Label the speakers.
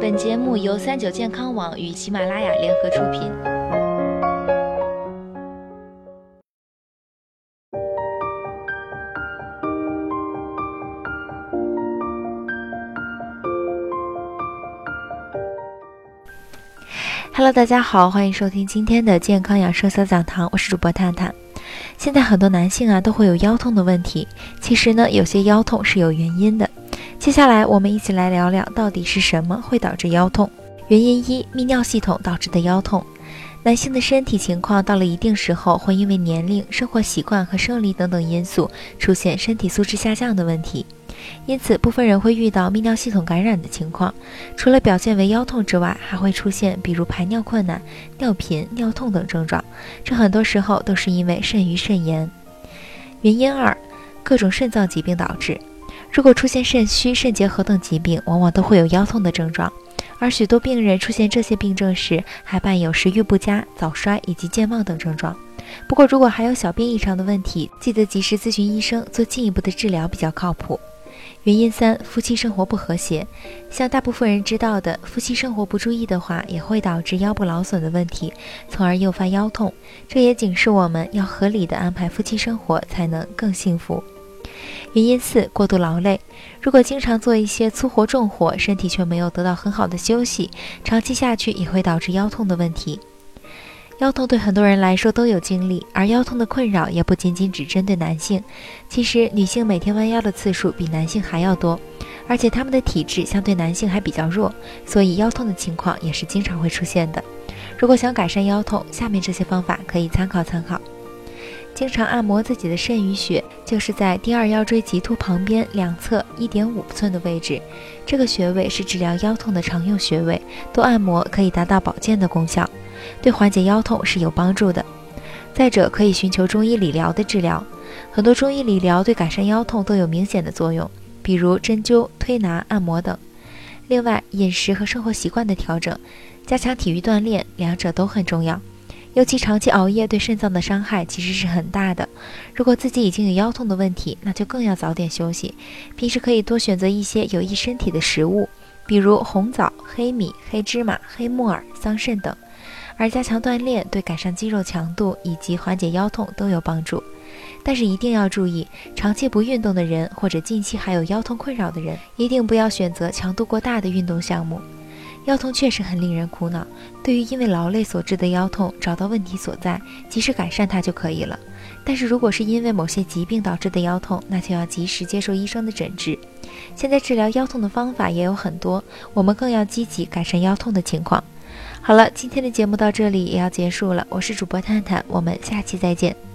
Speaker 1: 本节目由三九健康网与喜马拉雅联合出品。Hello，大家好，欢迎收听今天的健康养生小讲堂，我是主播探探。现在很多男性啊都会有腰痛的问题，其实呢，有些腰痛是有原因的。接下来我们一起来聊聊到底是什么会导致腰痛。原因一：泌尿系统导致的腰痛。男性的身体情况到了一定时候，会因为年龄、生活习惯和生理等等因素，出现身体素质下降的问题。因此，部分人会遇到泌尿系统感染的情况，除了表现为腰痛之外，还会出现比如排尿困难、尿频、尿痛等症状。这很多时候都是因为肾盂肾炎。原因二，各种肾脏疾病导致。如果出现肾虚、肾结核等疾病，往往都会有腰痛的症状。而许多病人出现这些病症时，还伴有食欲不佳、早衰以及健忘等症状。不过，如果还有小便异常的问题，记得及时咨询医生做进一步的治疗，比较靠谱。原因三：夫妻生活不和谐。像大部分人知道的，夫妻生活不注意的话，也会导致腰部劳损的问题，从而诱发腰痛。这也警示我们要合理的安排夫妻生活，才能更幸福。原因四：过度劳累。如果经常做一些粗活重活，身体却没有得到很好的休息，长期下去也会导致腰痛的问题。腰痛对很多人来说都有经历，而腰痛的困扰也不仅仅只针对男性。其实女性每天弯腰的次数比男性还要多，而且她们的体质相对男性还比较弱，所以腰痛的情况也是经常会出现的。如果想改善腰痛，下面这些方法可以参考参考。经常按摩自己的肾俞穴，就是在第二腰椎棘突旁边两侧一点五寸的位置，这个穴位是治疗腰痛的常用穴位，多按摩可以达到保健的功效。对缓解腰痛是有帮助的。再者，可以寻求中医理疗的治疗，很多中医理疗对改善腰痛都有明显的作用，比如针灸、推拿、按摩等。另外，饮食和生活习惯的调整，加强体育锻炼，两者都很重要。尤其长期熬夜对肾脏的伤害其实是很大的。如果自己已经有腰痛的问题，那就更要早点休息。平时可以多选择一些有益身体的食物，比如红枣、黑米、黑芝麻、黑木耳、桑葚等。而加强锻炼对改善肌肉强度以及缓解腰痛都有帮助，但是一定要注意，长期不运动的人或者近期还有腰痛困扰的人，一定不要选择强度过大的运动项目。腰痛确实很令人苦恼，对于因为劳累所致的腰痛，找到问题所在，及时改善它就可以了。但是如果是因为某些疾病导致的腰痛，那就要及时接受医生的诊治。现在治疗腰痛的方法也有很多，我们更要积极改善腰痛的情况。好了，今天的节目到这里也要结束了。我是主播探探，我们下期再见。